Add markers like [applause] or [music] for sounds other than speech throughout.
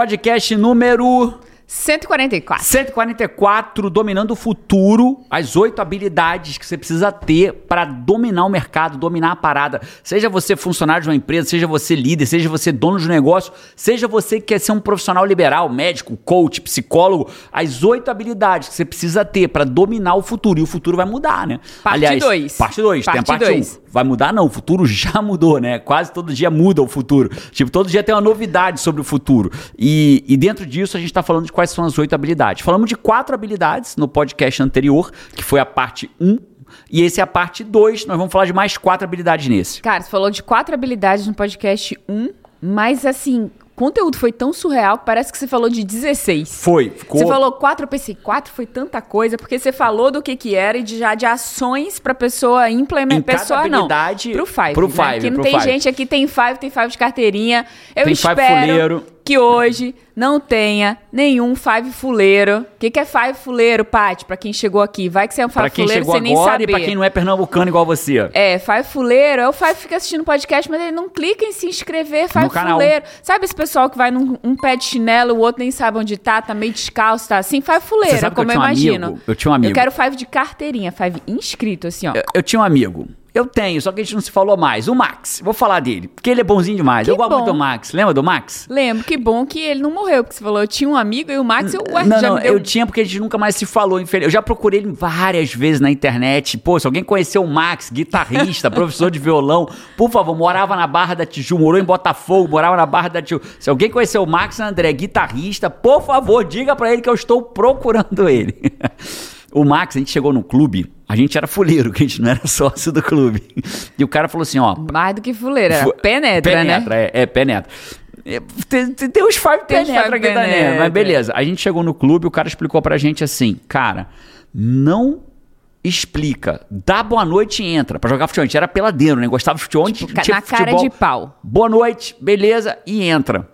Podcast número 144. 144, dominando o futuro, as oito habilidades que você precisa ter para dominar o mercado, dominar a parada. Seja você funcionário de uma empresa, seja você líder, seja você dono de um negócio, seja você que quer ser um profissional liberal, médico, coach, psicólogo, as oito habilidades que você precisa ter para dominar o futuro. E o futuro vai mudar, né? Parte Aliás, dois. Parte 2, tem a Parte parte 1. dois. Vai mudar? Não, o futuro [laughs] já mudou, né? Quase todo dia muda o futuro. Tipo, todo dia tem uma novidade sobre o futuro. E, e dentro disso a gente está falando de quais são as oito habilidades. Falamos de quatro habilidades no podcast anterior, que foi a parte 1. E esse é a parte 2. Nós vamos falar de mais quatro habilidades nesse. Cara, você falou de quatro habilidades no podcast 1, mas assim, o conteúdo foi tão surreal que parece que você falou de 16. Foi. Ficou... Você falou quatro, eu pensei, quatro foi tanta coisa, porque você falou do que que era e de, já de ações pra pessoa Em implementar. Pessoa não, pro Five. pro né? Five, Porque não tem Five. gente aqui, tem Five, tem Five de carteirinha. Eu Tem Five espero fuleiro. Que hoje não tenha nenhum Five fuleiro. O que que é Five fuleiro, Paty? Pra quem chegou aqui, vai que você é um Five Pra quem fuleiro chegou sem nem agora saber. e pra quem não é pernambucano igual você. É, Five Fuleiro, é o Five que fica assistindo podcast, mas ele não clica em se inscrever, Five No canal. Fuleiro. Sabe esse pessoal que vai num um pé de chinelo, o outro nem sabe onde tá, tá meio descalço, tá assim? Five Fuleiro, como eu, eu um imagino. amigo? Eu tinha um amigo. Eu quero Five de carteirinha, Five inscrito, assim, ó. Eu, eu tinha um amigo. Eu tenho, só que a gente não se falou mais. O Max. Vou falar dele. Porque ele é bonzinho demais. Que eu gosto bom. muito do Max. Lembra do Max? Lembro, que bom que ele não morreu, porque você falou, eu tinha um amigo e o Max, eu ué, não, já não, me deu... eu tinha porque a gente nunca mais se falou. infeliz- Eu já procurei ele várias vezes na internet. Pô, se alguém conheceu o Max, guitarrista, [laughs] professor de violão, por favor, morava na Barra da Tijuca, morou em Botafogo, morava na Barra da Tijuca. Se alguém conheceu o Max André, guitarrista, por favor, diga pra ele que eu estou procurando ele. [laughs] O Max, a gente chegou no clube, a gente era fuleiro, [laughs] que a gente não era sócio do clube. E o cara falou assim, ó, Mais do que fuleira, Fu- penetra, penetra, né? É, é, penetra. É, Tem, tem, tem uns five Tem penetra five aqui também, penetra. mas beleza. A gente chegou no clube, o cara explicou pra gente assim, cara, não explica, dá boa noite e entra. Pra jogar futebol, a gente era peladeiro, né? Gostava de futebol, Tipo, tinha na cara futebol. de pau. Boa noite, beleza, e entra.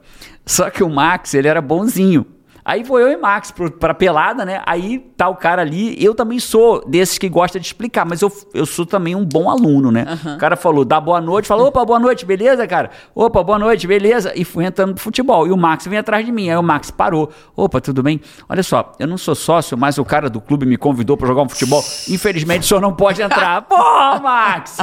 Só que o Max, ele era bonzinho. Aí foi eu e Max pro, pra pelada, né? Aí tá o cara ali. Eu também sou desses que gosta de explicar, mas eu, eu sou também um bom aluno, né? O cara falou, dá boa noite, falou, opa, boa noite, beleza, cara? Opa, boa noite, beleza? E fui entrando pro futebol. E o Max vinha atrás de mim. Aí o Max parou. Opa, tudo bem? Olha só, eu não sou sócio, mas o cara do clube me convidou pra jogar um futebol. Infelizmente, o senhor não pode entrar. [laughs] Porra, Max!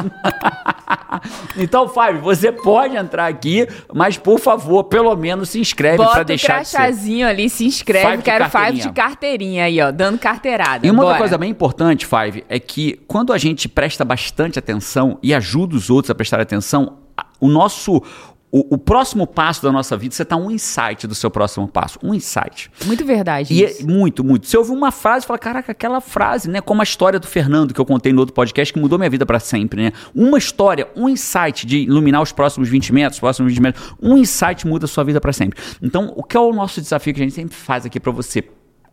[laughs] então, Fábio, você pode entrar aqui, mas por favor, pelo menos se inscreve Bota o deixar de ser. crachazinho ali, se inscreve, Five quero Five de carteirinha aí, ó, dando carteirada. E uma outra coisa bem importante, Five, é que quando a gente presta bastante atenção e ajuda os outros a prestar atenção, o nosso. O, o próximo passo da nossa vida, você tá um insight do seu próximo passo. Um insight. Muito verdade E é muito, muito. Você ouve uma frase e fala, caraca, aquela frase, né? Como a história do Fernando que eu contei no outro podcast, que mudou minha vida pra sempre, né? Uma história, um insight de iluminar os próximos 20 metros, os próximos 20 metros, um insight muda a sua vida pra sempre. Então, o que é o nosso desafio que a gente sempre faz aqui pra você?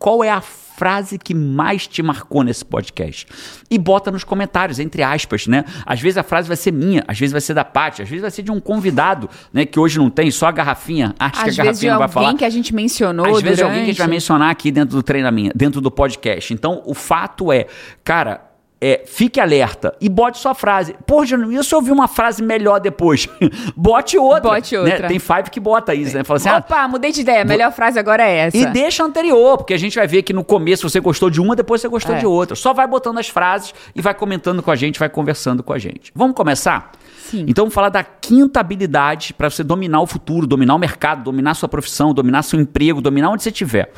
Qual é a frase que mais te marcou nesse podcast? E bota nos comentários, entre aspas, né? Às vezes a frase vai ser minha, às vezes vai ser da Paty, às vezes vai ser de um convidado, né? Que hoje não tem, só a garrafinha. Acho Às que a vezes garrafinha não vai alguém falar. que a gente mencionou Às vezes durante... alguém que a gente vai mencionar aqui dentro do treinamento, dentro do podcast. Então, o fato é, cara, é, fique alerta e bote sua frase. Pô, e se eu ouvir uma frase melhor depois? [laughs] bote outra. Bote outra. né? Tem Five que bota isso, né? Fala assim, ah, Opa, mudei de ideia, a melhor frase agora é essa. e deixa a anterior, porque a gente vai ver que no começo você gostou de uma, depois você gostou É. de outra. Só vai botando as frases e vai comentando com a gente, vai conversando com a gente. Vamos começar? Sim. Então vamos falar da quinta habilidade para você dominar o futuro, dominar o mercado, dominar sua profissão, dominar seu emprego, dominar onde você estiver.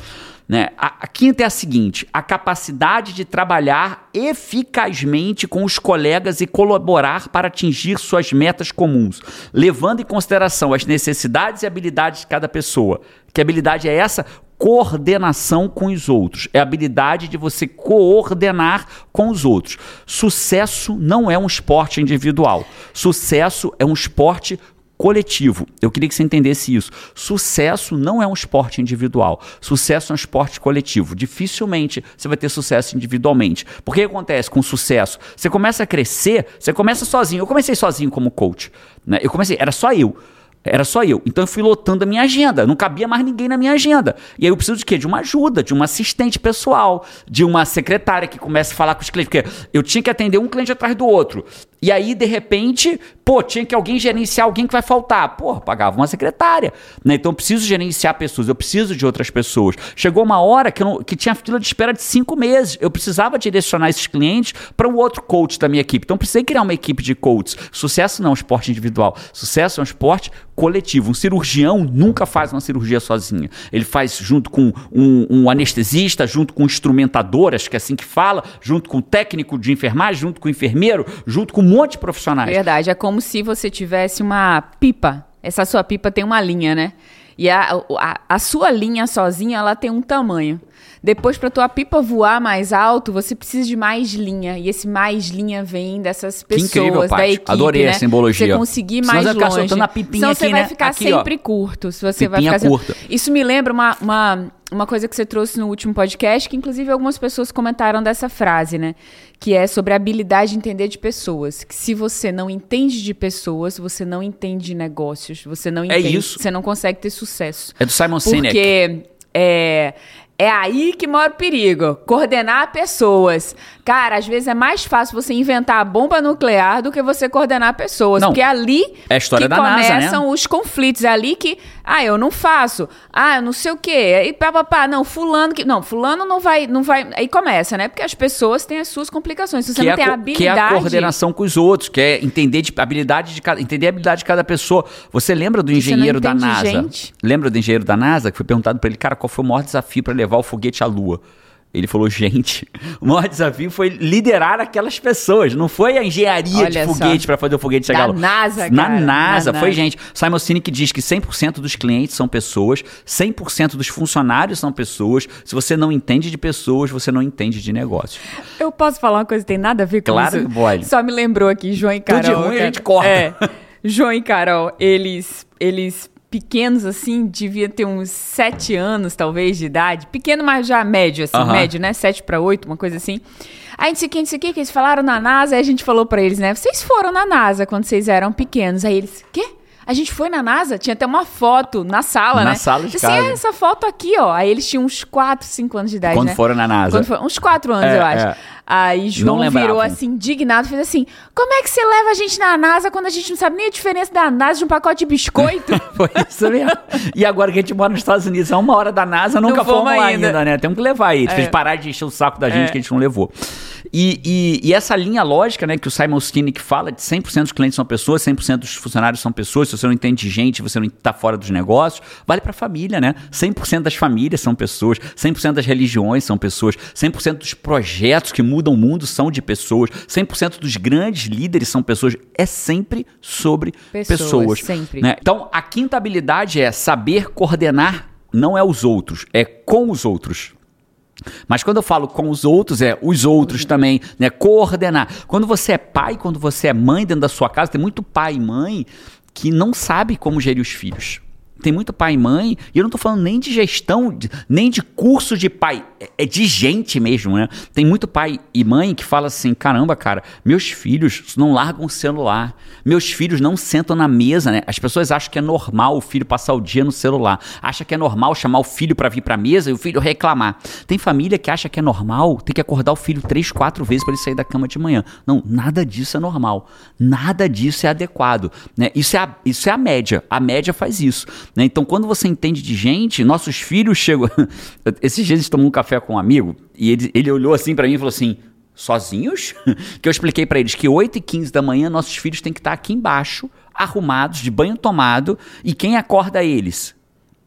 Né? A, a quinta é a seguinte: a capacidade de trabalhar eficazmente com os colegas e colaborar para atingir suas metas comuns, levando em consideração as necessidades e habilidades de cada pessoa. Que habilidade é essa? Coordenação com os outros. É a habilidade de você coordenar com os outros. Sucesso não é um esporte individual. Sucesso é um esporte coletivo. Eu queria que você entendesse isso. Sucesso não é um esporte individual. Sucesso é um esporte coletivo. Dificilmente você vai ter sucesso individualmente. Porque que acontece com sucesso? Você começa a crescer, você começa sozinho. Eu comecei sozinho como coach. Né? Eu comecei, era só eu. Era só eu. Então eu fui lotando a minha agenda. Não cabia mais ninguém na minha agenda. E aí eu preciso de quê? De uma ajuda, de uma assistente pessoal, de uma secretária que comece a falar com os clientes. Porque eu tinha que atender um cliente atrás do outro. E aí, de repente, pô, tinha que alguém gerenciar alguém que vai faltar. Pô, pagava uma secretária. Né? Então eu preciso gerenciar pessoas, eu preciso de outras pessoas. Chegou uma hora que, não, que tinha fila de espera de cinco meses. Eu precisava direcionar esses clientes para um outro coach da minha equipe. Então precisei criar uma equipe de coaches. Sucesso não é um esporte individual. Sucesso é um esporte coletivo. Um cirurgião nunca faz uma cirurgia sozinho. Ele faz junto com um, um anestesista, junto com um instrumentador, acho que é assim que fala, junto com o técnico de enfermagem, junto com o enfermeiro, junto com monte de profissionais. Verdade, é como se você tivesse uma pipa. Essa sua pipa tem uma linha, né? E a, a, a sua linha sozinha, ela tem um tamanho. Depois, para tua pipa voar mais alto, você precisa de mais linha. E esse mais linha vem dessas pessoas, que incrível, da equipe, Adorei né? a simbologia. Você conseguir mais Senão longe. Senão a pipinha Senão aqui, você vai né? ficar aqui, sempre ó. curto. Se você Pipinha vai ficar curta. Isso me lembra uma, uma, uma coisa que você trouxe no último podcast, que inclusive algumas pessoas comentaram dessa frase, né? Que é sobre a habilidade de entender de pessoas. Que se você não entende de pessoas, você não entende de negócios. Você não É entende. isso. Você não consegue ter sucesso. É do Simon Sinek. Porque é, é aí que mora o perigo. Coordenar pessoas. Cara, às vezes é mais fácil você inventar a bomba nuclear do que você coordenar pessoas. Não, porque é ali é a história que da NASA, né? começam os conflitos. É ali que, ah, eu não faço. Ah, eu não sei o quê. Aí, pá, pá, pá, não, fulano que. Não, fulano não vai, não vai. Aí começa, né? Porque as pessoas têm as suas complicações. Se você que, não é tem a, habilidade. que é a coordenação com os outros, que é entender de habilidade de cada, entender a habilidade de cada pessoa. Você lembra do engenheiro da NASA? gente. Lembra do engenheiro da NASA que foi perguntado para ele, cara, qual foi o maior desafio para levar o foguete à Lua? Ele falou, gente, o maior desafio foi liderar aquelas pessoas. Não foi a engenharia de Olha só. foguete para fazer o foguete chegar Lua. NASA, Na cara, NASA, na foi NASA. gente. Simon Sinek diz que 100% dos clientes são pessoas, 100% dos funcionários são pessoas. Se você não entende de pessoas, você não entende de negócios. Eu posso falar uma coisa que tem nada a ver com Claro isso? que pode. Só me lembrou aqui, João e Tudo Carol. de ruim a cara. gente corta. É. João e Carol, eles, eles pequenos assim, devia ter uns sete anos, talvez, de idade. Pequeno, mas já médio, assim, médio, né? Sete pra oito, uma coisa assim. Aí, não sei o que, não sei o que, que eles falaram na NASA, aí a gente falou pra eles, né? Vocês foram na NASA quando vocês eram pequenos. Aí eles, quê? A gente foi na NASA? Tinha até uma foto na sala, Na né? sala de Assim, casa. "É, essa foto aqui, ó. Aí eles tinham uns 4, 5 anos de idade, Quando né? foram na NASA. Uns 4 anos, É, eu acho. é. Aí João virou assim, indignado, fez assim: como é que você leva a gente na NASA quando a gente não sabe nem a diferença da NASA de um pacote de biscoito? [laughs] Foi isso mesmo. E agora que a gente mora nos Estados Unidos, a uma hora da NASA, nunca Não fomos fomos lá ainda. ainda, né? Temos que levar pra É. parar de encher o saco da gente É. que a gente não levou. E, e- e essa linha lógica, né, que o Simon Sinek fala de 100% dos clientes são pessoas, 100% dos funcionários são pessoas, se você não entende de gente, você não está fora dos negócios, vale para a família, né? 100% das famílias são pessoas, 100% das religiões são pessoas, 100% dos projetos que mudam o mundo são de pessoas, 100% dos grandes líderes são pessoas. É sempre sobre Pessoas, pessoas. sempre. né? Então, a quinta habilidade é saber coordenar, não é os outros, é com os outros. Mas quando eu falo com os outros, é os outros também, né? Coordenar. Quando você é pai, quando você é mãe dentro da sua casa, tem muito pai e mãe que não sabe como gerir os filhos. Tem muito pai e mãe, e eu não tô falando nem de gestão, nem de curso de pai, é- de gente mesmo, né? Tem muito pai e mãe que fala assim: caramba, cara, meus filhos não largam o celular, meus filhos não sentam na mesa, né? As pessoas acham que é normal o filho passar o dia no celular, acha que é normal chamar o filho para vir pra mesa e o filho reclamar. Tem família que acha que é normal ter que acordar o filho três, quatro vezes para ele sair da cama de manhã. Não, nada disso é normal, nada disso é adequado, né? Isso é a, isso é a média, a média faz isso. né? Então, quando você entende de gente, nossos filhos chegam. [laughs] Esses dias gente tomou um café com um amigo e ele, ele olhou assim pra mim e falou assim: sozinhos? [laughs] que eu expliquei pra eles que 8 e 15 da manhã nossos filhos têm que estar aqui embaixo, arrumados, de banho tomado, e quem acorda eles?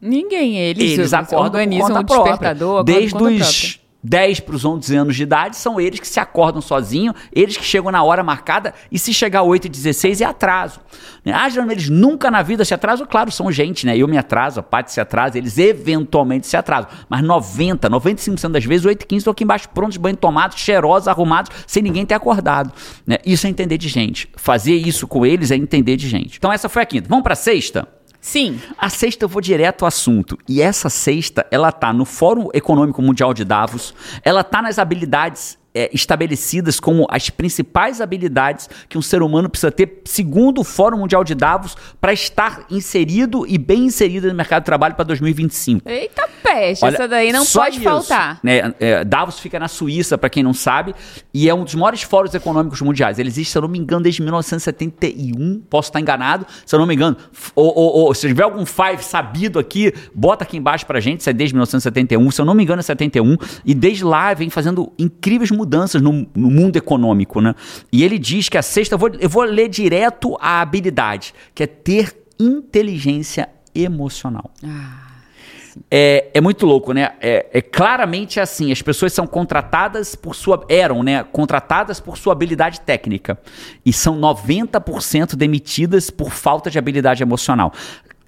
Ninguém, eles, Eles acordam por organizam o própria. despertador, acordam Desde os 10 para os 11 anos de idade, são eles que se acordam sozinhos, eles que chegam na hora marcada, e se chegar 8 e 16 é atraso. Né? Ah, eles nunca na vida se atrasam, claro, são gente, né? Eu me atraso, a Paty se atrasa, eles eventualmente se atrasam. Mas 90, 95% das vezes, 8 e 15 estão aqui embaixo prontos, banho tomados, cheirosos, arrumados, sem ninguém ter acordado. Né? Isso é entender de gente. Fazer isso com eles é entender de gente. Então essa foi a quinta. Vamos para a sexta? Sim. A sexta eu vou direto ao assunto. E essa sexta, ela tá no Fórum Econômico Mundial de Davos, ela tá nas habilidades é, estabelecidas como as principais habilidades que um ser humano precisa ter, segundo o Fórum Mundial de Davos, para estar inserido e bem inserido no mercado de trabalho para 2025. Eita peste, Olha, essa daí não pode isso, faltar. né? É, Davos fica na Suíça, para quem não sabe, e é um dos maiores fóruns econômicos mundiais. Ele existe, se eu não me engano, desde 1971. Posso estar enganado, se eu não me engano. Ou, ou- ou, se tiver algum five sabido aqui, bota aqui embaixo pra gente, se é desde 1971. Se eu não me engano, é 71. E desde lá vem fazendo incríveis mudanças no, no mundo econômico, né? E ele diz que a sexta, eu vou, eu vou ler direto a habilidade, que é ter inteligência emocional. É, é muito louco, né? É, é claramente assim, as pessoas são contratadas por sua eram, né, contratadas por sua habilidade técnica e são 90% demitidas por falta de habilidade emocional.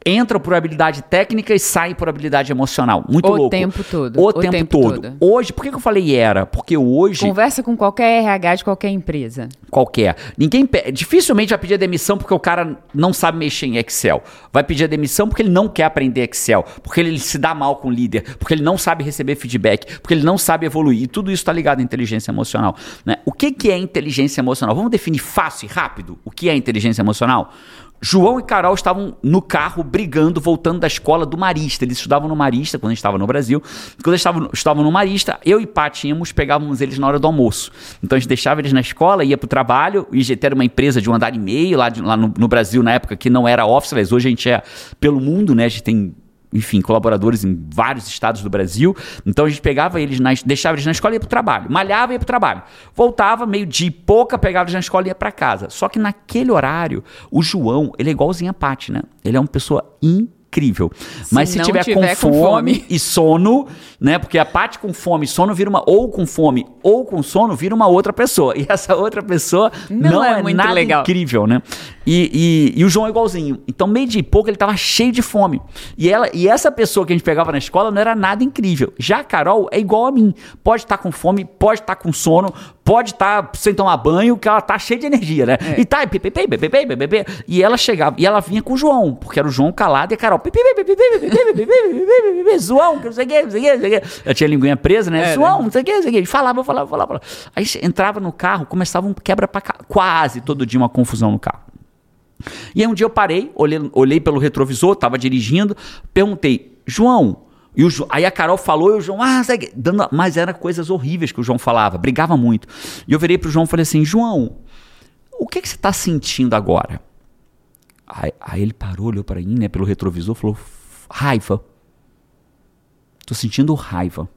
Entram por habilidade técnica e saem por habilidade emocional. Muito O louco. tempo todo. O, O tempo, tempo todo. todo. Hoje, por que, eu falei era? Porque hoje Conversa com qualquer RH de qualquer empresa. qualquer. Ninguém dificilmente vai pedir a demissão porque o cara não sabe mexer em Excel. Vai pedir a demissão porque ele não quer aprender Excel, porque ele se dá mal com o líder, porque ele não sabe receber feedback, porque ele não sabe evoluir. E tudo isso está ligado à inteligência emocional. né? O que, que é inteligência emocional? Vamos definir fácil e rápido o que é inteligência emocional? João e Carol estavam no carro brigando, voltando da escola do Marista. Eles estudavam no Marista quando a gente estava no Brasil. Quando eles estavam, estavam no Marista, eu e Paty íamos, pegávamos eles na hora do almoço. Então a gente deixava eles na escola, ia pro trabalho. O IGT era uma empresa de um andar e meio lá, de- lá no, no Brasil na época, que não era office, mas hoje a gente é pelo mundo, né? A gente tem enfim, colaboradores em vários estados do Brasil. Então a gente pegava eles, na, deixava eles na escola e ia pro trabalho. Malhava e ia pro trabalho. Voltava, meio dia e pouca, pegava eles na escola e ia pra casa. Só que naquele horário, o João, ele é igualzinho a Paty, né? Ele é uma pessoa incrível. Mas se tiver, tiver com, com fome, fome. e sono, né? Porque a Paty com fome e sono vira uma. Ou com fome ou com sono vira uma outra pessoa. E essa outra pessoa não, Não é é, nada legal. incrível, né? E, e, e o João é igualzinho. Então, meio dia e pouco, ele tava cheio de fome. E, ela, e essa pessoa que a gente pegava na escola não era nada incrível. Já a Carol é igual a mim. Pode estar com fome, pode estar com sono, pode estar sem tomar banho, que ela tá cheia de energia, né? E tá, e pipipi, pipipi, pipipi. E ela chegava, e ela vinha com o João, porque era o João calado e a Carol. João, que não sei o que, não sei o que, não sei o que. Eu tinha a linguinha presa, né? É, João, não sei o que, não sei o que. Falava, falava, falava. falava. Aí entrava no carro, começava um quebra pra cá. Quase todo dia uma confusão no carro. E aí um dia eu parei, olhei, olhei pelo retrovisor, tava dirigindo, perguntei, João. E o aí a Carol falou e o João, ah, segue, dando, mas eram coisas horríveis que o João falava, brigava muito. E eu virei pro João e falei assim, João, o que, que você tá sentindo agora? Aí, aí ele parou, olhou para mim, né, pelo retrovisor, falou, raiva. Tô sentindo raiva.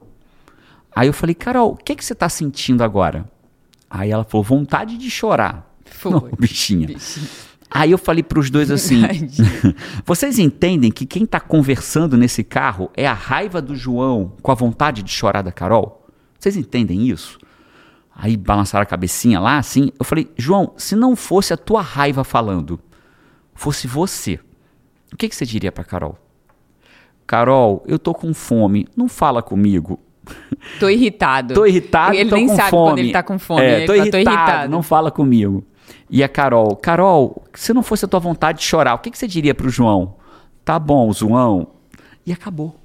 Aí eu falei, Carol, o que, que você tá sentindo agora? Aí ela falou, vontade de chorar. Foi. [laughs] Não, bichinha. Bichinho. Aí eu falei pros dois assim: [laughs] vocês entendem que quem tá conversando nesse carro é a raiva do João com a vontade de chorar da Carol? Vocês entendem isso? Aí balançaram a cabecinha lá, assim. Eu falei: João, se não fosse a tua raiva falando, fosse você, o que, que você diria pra Carol? Carol, eu tô com fome, não fala comigo. Tô irritado. Tô irritado, Ele tô nem sabe fome. quando ele tá com fome. É, ele tô, irritado, tô irritado. não fala comigo. E a Carol, Carol, se não fosse a tua vontade de chorar, o que, que você diria pro João? Tá bom, João. E acabou.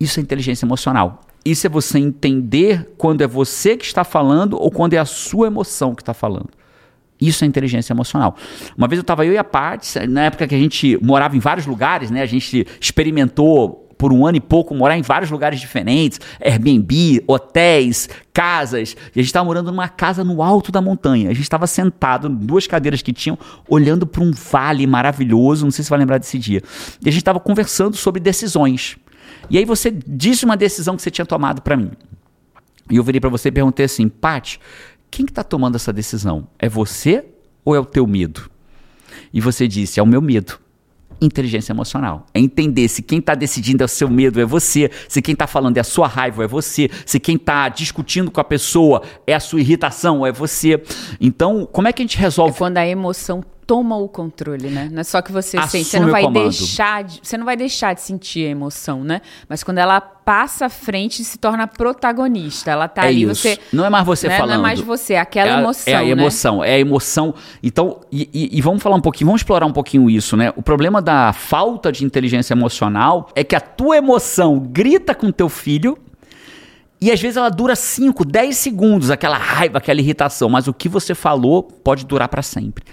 Isso é inteligência emocional. Isso é você entender quando é você que está falando ou quando é a sua emoção que está falando. Isso é inteligência emocional. Uma vez eu estava eu e a Paty, na época que a gente morava em vários lugares, né? A gente experimentou por um ano e pouco morar em vários lugares diferentes, Airbnb, hotéis, casas. E a gente estava morando numa casa no alto da montanha. A gente estava sentado em duas cadeiras que tinham, olhando para um vale maravilhoso. Não sei se vai lembrar desse dia. E a gente estava conversando sobre decisões. E aí você disse uma decisão que você tinha tomado para mim. E eu virei para você e perguntei assim, Paty, quem que tá tomando essa decisão? É você ou é o teu medo? E você disse, é o meu medo. Inteligência emocional. É entender se quem está decidindo é o seu medo é você, se quem está falando é a sua raiva é você, se quem está discutindo com a pessoa é a sua irritação é você. Então, como é que a gente É resolve? quando a emoção toma o controle, né? Não é só que você sente, você Assume não vai deixar, de, você não vai deixar de sentir a emoção, né? Mas quando ela passa à frente e se torna protagonista, ela tá é ali, isso. você não é mais você né? falando. Não é mais você, é aquela é, a- emoção, É a né? emoção, é a emoção. Então, e, e- e vamos falar um pouquinho, vamos explorar um pouquinho isso, né? O problema da falta de inteligência emocional é que a tua emoção grita com teu filho E às vezes ela dura 5, 10 segundos, aquela raiva, aquela irritação, mas o que você falou pode durar para sempre.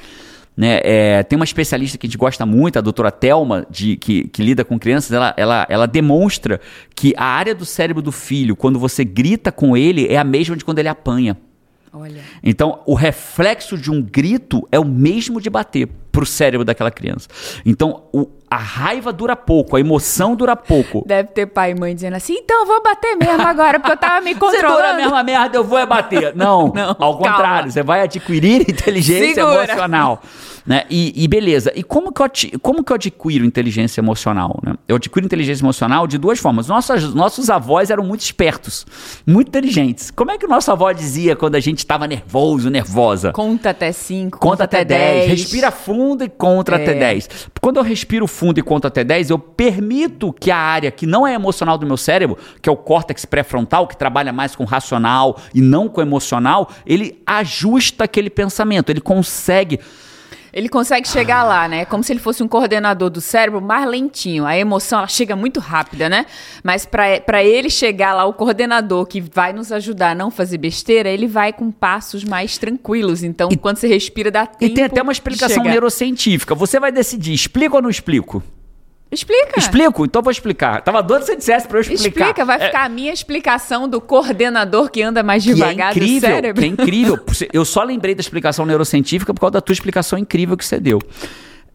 Né? É, tem uma especialista que a gente gosta muito, a doutora Thelma, de, que, que lida com crianças, ela, ela, ela demonstra que a área do cérebro do filho, quando você grita com ele, é a mesma de quando ele apanha. Olha. Então, o reflexo de um grito é o mesmo de bater pro cérebro daquela criança. Então, o, a raiva dura pouco, a emoção dura pouco. Deve ter pai e mãe dizendo assim, então eu vou bater mesmo agora, porque eu tava me [laughs] Você dura a controlando. mesma merda, eu vou é bater. [laughs] Não, Não, ao calma. contrário, você vai adquirir inteligência Segura. emocional. Né? E, e beleza, e como que, eu, como que eu adquiro inteligência emocional? Né? Eu adquiro inteligência emocional de duas formas. Nossos, nossos avós eram muito espertos, muito inteligentes. Como é que o nosso avó dizia quando a gente estava nervoso, nervosa? Conta até 5, Conta até 10. Respira fundo e conta É. até 10. Quando eu respiro fundo e conto até 10, eu permito que a área que não é emocional do meu cérebro, que é o córtex pré-frontal, que trabalha mais com racional e não com emocional, ele ajusta aquele pensamento, ele consegue. Ele consegue chegar lá, né? Como se ele fosse um coordenador do cérebro mais lentinho. A emoção, ela chega muito rápida, né? Mas pra ele chegar lá, o coordenador que vai nos ajudar a não fazer besteira, ele vai com passos mais tranquilos. Então, quando você respira, dá tempo E tem até uma explicação neurocientífica. Você vai decidir, explico ou não explico? Explica. Explico? Então vou explicar. Tava doido se você dissesse pra eu explicar. Explica, vai É, ficar a minha explicação do coordenador que anda mais que é devagar do incrível, cérebro. que é incrível. [laughs] Eu só lembrei da explicação neurocientífica por causa da tua explicação incrível que você deu.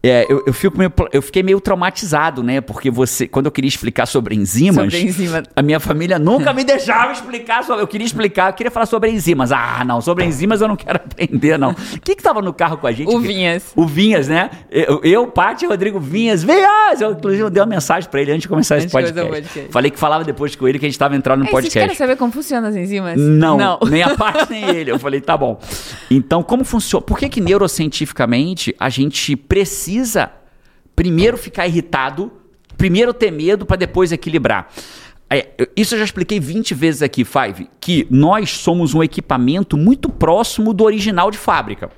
É, eu, eu, fico meio- eu fiquei meio traumatizado, né? Porque você, quando eu queria explicar sobre enzimas, Sobre enzima. a minha família nunca me deixava explicar. Sobre, eu queria explicar, eu queria falar sobre enzimas. Ah, não, sobre enzimas eu não quero aprender, não. Quem que tava no carro com a gente? O Vinhas. O Vinhas, né? Eu, eu Paty e Rodrigo Vinhas. Vinhas! Eu, inclusive, eu dei uma mensagem pra ele antes de começar esse Antes podcast. podcast. Falei que falava depois com ele que a gente tava entrando no Ei, vocês querem podcast. saber como funcionam as enzimas? Não, Não. nem a [laughs] parte nem ele. Eu falei, tá bom. Então, como funciona? Por que, que neurocientificamente a gente precisa primeiro ficar irritado, primeiro ter medo para depois equilibrar? É, isso eu já expliquei 20 vezes aqui, Five, que nós somos um equipamento muito próximo do original de fábrica.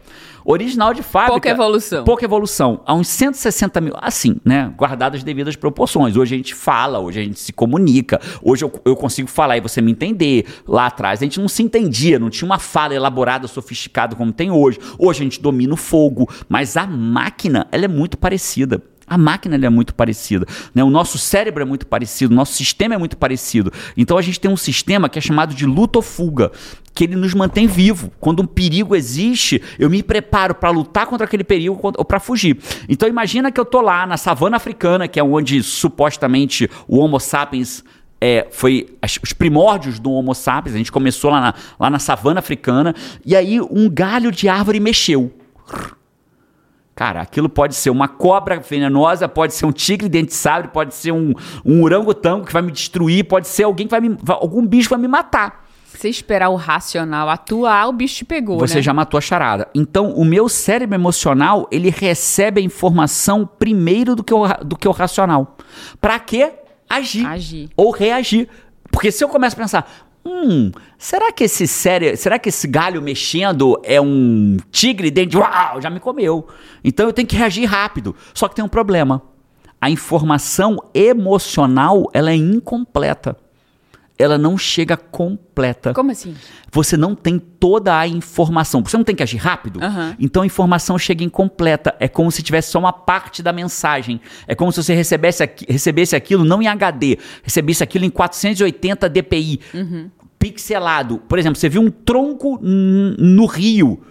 Original de fábrica. Pouca evolução. Pouca evolução. Há uns 160 mil. Assim, né? Guardadas as devidas proporções. Hoje a gente fala, hoje a gente se comunica. Hoje eu, eu consigo falar e você me entender. Lá atrás a gente não se entendia, não tinha uma fala elaborada, sofisticada como tem hoje. Hoje a gente domina o fogo. Mas a máquina, ela é muito parecida. A máquina é muito parecida. Né? O nosso cérebro é muito parecido, o nosso sistema é muito parecido. Então a gente tem um sistema que é chamado de luta ou fuga, que ele nos mantém vivo. Quando um perigo existe, eu me preparo para lutar contra aquele perigo ou para fugir. Então imagina que eu tô lá na savana africana, que é onde supostamente o Homo sapiens é, foi as- os primórdios do Homo sapiens. A gente começou lá na, lá na savana africana e aí um galho de árvore mexeu. Cara, aquilo pode ser uma cobra venenosa, pode ser um tigre dente de sabre, pode ser um, um orangotango que vai me destruir, pode ser alguém que vai me. algum bicho vai me matar. Se esperar o racional atuar, o bicho te pegou, Você né? já matou a charada. Então, o meu cérebro emocional, ele recebe a informação primeiro do que o, do que o racional. Pra quê? Agir. Agir. Ou reagir. Porque se eu começo a pensar, hum, será que esse cérebro, será que esse galho mexendo é um tigre dentro de uau, já me comeu. Então eu tenho que reagir rápido. Só que tem um problema. A informação emocional, ela é incompleta. Ela não chega completa. Como assim? Você não tem toda a informação. Você não tem que agir rápido? Aham. Então a informação chega incompleta. É como se tivesse só uma parte da mensagem. É como se você recebesse, recebesse aquilo não em HD, recebesse aquilo em 480 dpi. Pixelado. Por exemplo, você viu um tronco no rio.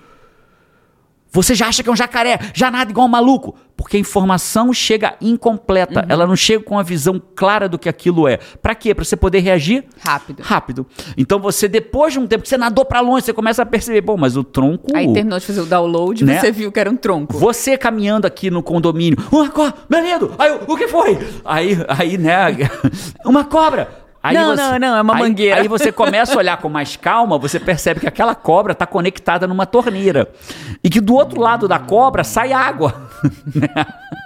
Você já acha que é um jacaré, já nada igual um maluco. Porque a informação chega incompleta. Ela não chega com a visão clara do que aquilo é. Pra quê? Pra você poder reagir Rápido. rápido. Então você, depois de um tempo que você nadou pra longe, você começa a perceber, bom, mas o tronco. Aí terminou de fazer o download, Né? você viu que era um tronco. Você caminhando aqui no condomínio, uma cobra, meu lindo, aí o que foi? Aí, aí, né, [laughs] uma cobra. Aí Não, não, não, é uma aí- mangueira. Aí você começa a olhar com mais calma, você percebe que aquela cobra está conectada numa torneira. E que do outro lado da cobra sai água. [laughs]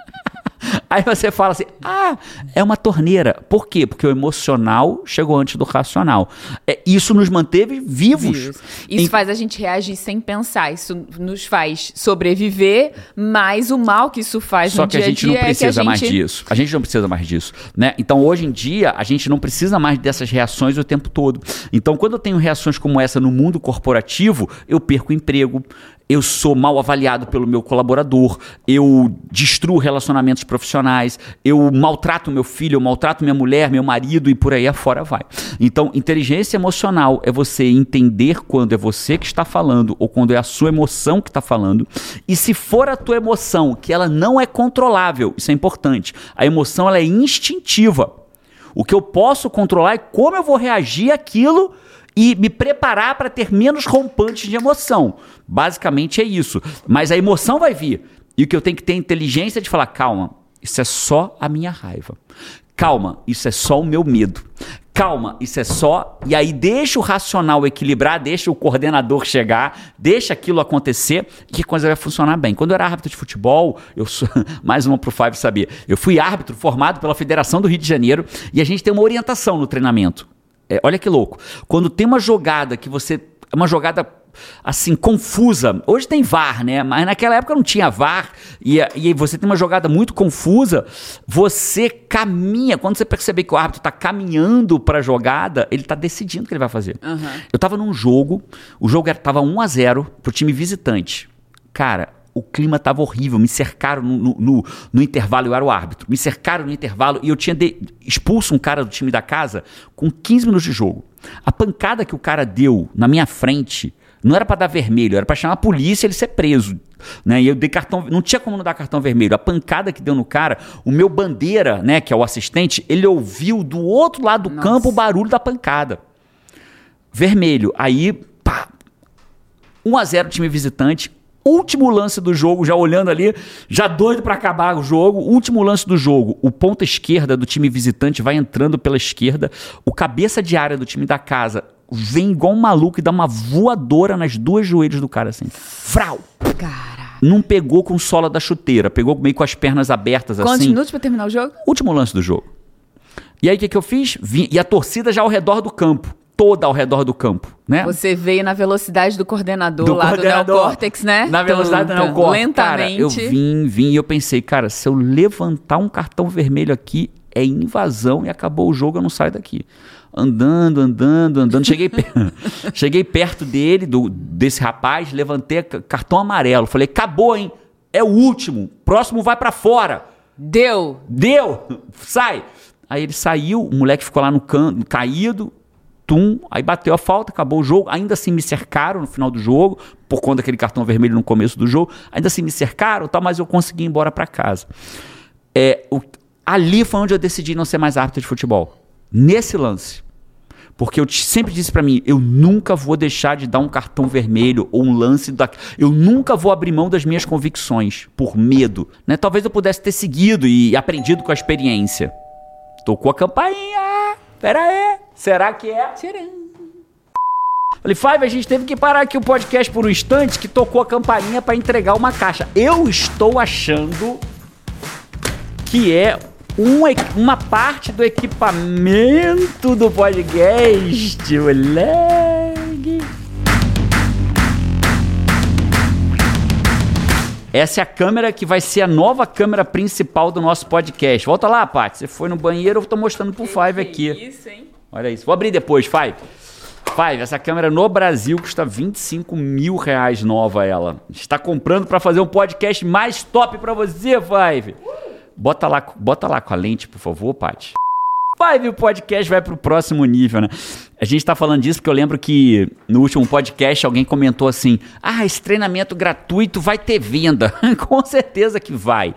[laughs] Aí você fala assim: ah, é uma torneira. Por quê? Porque o emocional chegou antes do racional. É, isso nos manteve vivos. Vivos. Isso Em- faz a gente reagir sem pensar. Isso nos faz sobreviver, mas o mal que isso faz Só no que a dia a gente dia não é precisa mais gente- disso. A gente não precisa mais disso, né? Então hoje em dia a gente não precisa mais dessas reações o tempo todo. Então quando eu tenho reações como essa no mundo corporativo, eu perco emprego, eu sou mal avaliado pelo meu colaborador, eu destruo relacionamentos profissionais, eu maltrato meu filho, eu maltrato minha mulher, meu marido e por aí afora vai. Então, inteligência emocional é você entender quando é você que está falando ou quando é a sua emoção que está falando. E se for a tua emoção, que ela não é controlável, isso é importante. A emoção ela é instintiva. O que eu posso controlar é como eu vou reagir àquilo e me preparar para ter menos rompantes de emoção. Basicamente é isso. Mas a emoção vai vir. E o que eu tenho que ter inteligência de falar: calma, isso é só a minha raiva. Calma, isso é só o meu medo. Calma, isso é só. E aí deixa o racional equilibrar, deixa o coordenador chegar, deixa aquilo acontecer, que coisa vai funcionar bem. Quando eu era árbitro de futebol, eu sou [laughs] mais uma pro Five saber. Eu fui árbitro formado pela Federação do Rio de Janeiro e a gente tem uma orientação no treinamento. É, olha que louco. Quando tem uma jogada que você. É uma jogada assim, confusa. Hoje tem VAR, né? Mas naquela época não tinha VAR. E, e você tem uma jogada muito confusa. Você caminha. Quando você perceber que o árbitro está caminhando para a jogada, ele está decidindo o que ele vai fazer. Eu estava num jogo, o jogo estava 1 a 0 pro time visitante. Cara, o clima tava horrível, me cercaram no, no, no- no intervalo, eu era o árbitro, me cercaram no intervalo e eu tinha de- expulso um cara do time da casa com 15 minutos de jogo. A pancada que o cara deu na minha frente não era pra dar vermelho, era pra chamar a polícia e ele ser preso. Né? E eu dei cartão, não tinha como não dar cartão vermelho. A pancada que deu no cara, o meu bandeira, né, que é o assistente, ele ouviu do outro lado do campo o barulho da pancada. Vermelho. Aí, pá, 1 a 0 time visitante. Último lance do jogo, já olhando ali, já doido pra acabar o jogo. Último lance do jogo. O ponta esquerda do time visitante vai entrando pela esquerda. O cabeça de área do time da casa vem igual um maluco e dá uma voadora nas duas joelhos do cara assim. Frau! Cara. Não pegou com sola da chuteira, pegou meio com as pernas abertas Quantos assim. minutos pra terminar o jogo? Último lance do jogo. E aí o que, que eu fiz? Vim- e a torcida já ao redor do campo. Toda ao redor do campo, né? Você veio na velocidade do coordenador do lá coordenador. do Neocórtex, né? Na velocidade do Tum, tum, Neocórtex. Lentamente. Cara, eu vim, vim e eu pensei, cara, se eu levantar um cartão vermelho aqui, é invasão e acabou o jogo, eu não saio daqui. Andando, andando, andando. Cheguei, [laughs] Cheguei perto dele, do, desse rapaz, levantei ca- cartão amarelo. Falei, acabou, hein? É o último. Próximo vai pra fora. Deu. Deu! Sai! Aí ele saiu, o moleque ficou lá no canto, caído, tum, aí bateu a falta, acabou o jogo. Ainda assim me cercaram no final do jogo, por conta daquele cartão vermelho no começo do jogo. Ainda assim me cercaram, tal, mas eu consegui ir embora pra casa. É, o- ali foi onde eu decidi não ser mais árbitro de futebol. Nesse lance. Porque eu sempre disse pra mim, eu nunca vou deixar de dar um cartão vermelho ou um lance da, eu nunca vou abrir mão das minhas convicções por medo, né? Talvez eu pudesse ter seguido e aprendido com a experiência. Tocou a campainha. Pera aí, será que é? Falei, Five, a gente teve que parar aqui o podcast por um instante que tocou a campainha pra entregar uma caixa. Eu estou achando que é um uma parte do equipamento do podcast, moleque. Essa é a câmera que vai ser a nova câmera principal do nosso podcast. Volta lá, Paty. Você foi no banheiro, eu tô mostrando pro Five aqui. Isso, hein? Olha isso. Vou abrir depois, Five. Five, essa câmera no Brasil custa 25 mil reais nova ela. Está comprando para fazer um podcast mais top para você, Five. Bota lá, bota lá com a lente, por favor, Paty. Five, o podcast vai pro próximo nível, né? A gente tá falando disso porque eu lembro que no último podcast alguém comentou assim: ah, esse treinamento gratuito vai ter venda. [laughs] Com certeza que vai.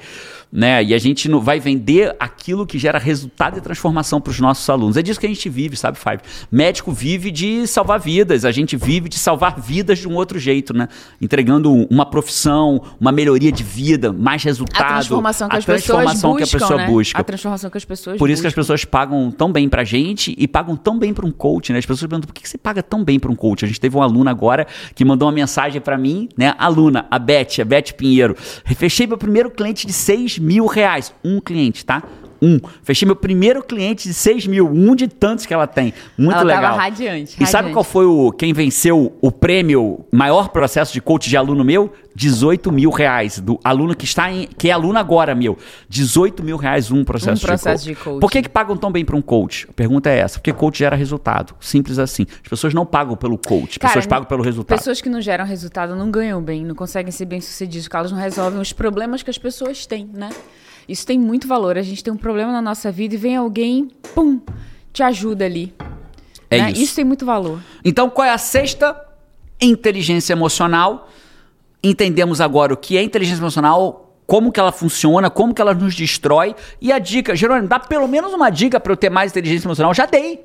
Né? E a gente não vai vender aquilo que gera resultado e transformação para os nossos alunos. É disso que a gente vive, sabe, Five? Médico vive de salvar vidas, a gente vive de salvar vidas de um outro jeito, né? Entregando uma profissão, uma melhoria de vida, mais resultado. A transformação que a as transformação pessoas buscam, que a pessoa né? busca. A transformação que as pessoas Por isso que as buscam. pessoas pagam tão bem pra gente e pagam tão bem pra um coach, né? As pessoas perguntam por que você paga tão bem para um coach? A gente teve uma aluna agora que mandou uma mensagem para mim, né? Aluna, a Beth, a Beth Pinheiro. Fechei meu primeiro cliente de 6 mil reais. Um cliente, tá? Um. Fechei meu primeiro cliente de 6 mil, um de tantos que ela tem. Muito ela legal. Tava radiante, E sabe radiante. qual foi o quem venceu o prêmio maior processo de coach de aluno meu? 18 mil reais. Do aluno que está em. que é aluno agora, meu. 18 mil reais um processo, Um processo de, de coach. Por que, que pagam tão bem para um coach? A pergunta é essa. Porque coach gera resultado. Simples assim. As pessoas não pagam pelo coach, as Cara, pessoas pagam pelo resultado. Pessoas que não geram resultado não ganham bem, não conseguem ser bem-sucedidos, porque elas não resolvem os problemas que as pessoas têm, né? Isso tem muito valor. A gente tem um problema na nossa vida e vem alguém, pum, te ajuda ali. É né? isso. tem muito valor. Então, qual é a sexta? Inteligência emocional. Entendemos agora o que é inteligência emocional, como que ela funciona, como que ela nos destrói. E a dica, Jerônimo, dá pelo menos uma dica para eu ter mais inteligência emocional? Já dei.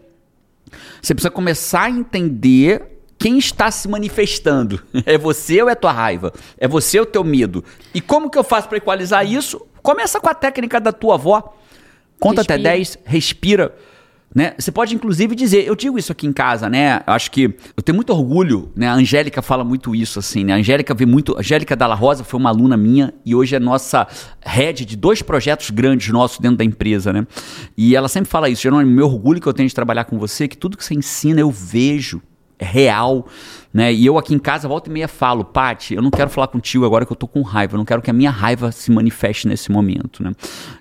Você precisa começar a entender quem está se manifestando. [laughs] É você ou é tua raiva? É você ou teu medo? E como que eu faço para equalizar isso? Começa com a técnica da tua avó. Conta até Respira. 10, respira. Né? Você pode inclusive dizer, eu digo isso aqui em casa, né? Eu acho que eu tenho muito orgulho, né? A Angélica fala muito isso, assim, né? A Angélica vê muito. A Angélica Dalla Rosa foi uma aluna minha e hoje é nossa head de dois projetos grandes nossos dentro da empresa, né? E ela sempre fala isso, Jerônimo, meu orgulho que eu tenho de trabalhar com você, é que tudo que você ensina eu vejo. Real, né? E eu aqui em casa, volta e meia, falo, Pati, eu não quero falar contigo agora que eu tô com raiva, eu não quero que a minha raiva se manifeste nesse momento, né?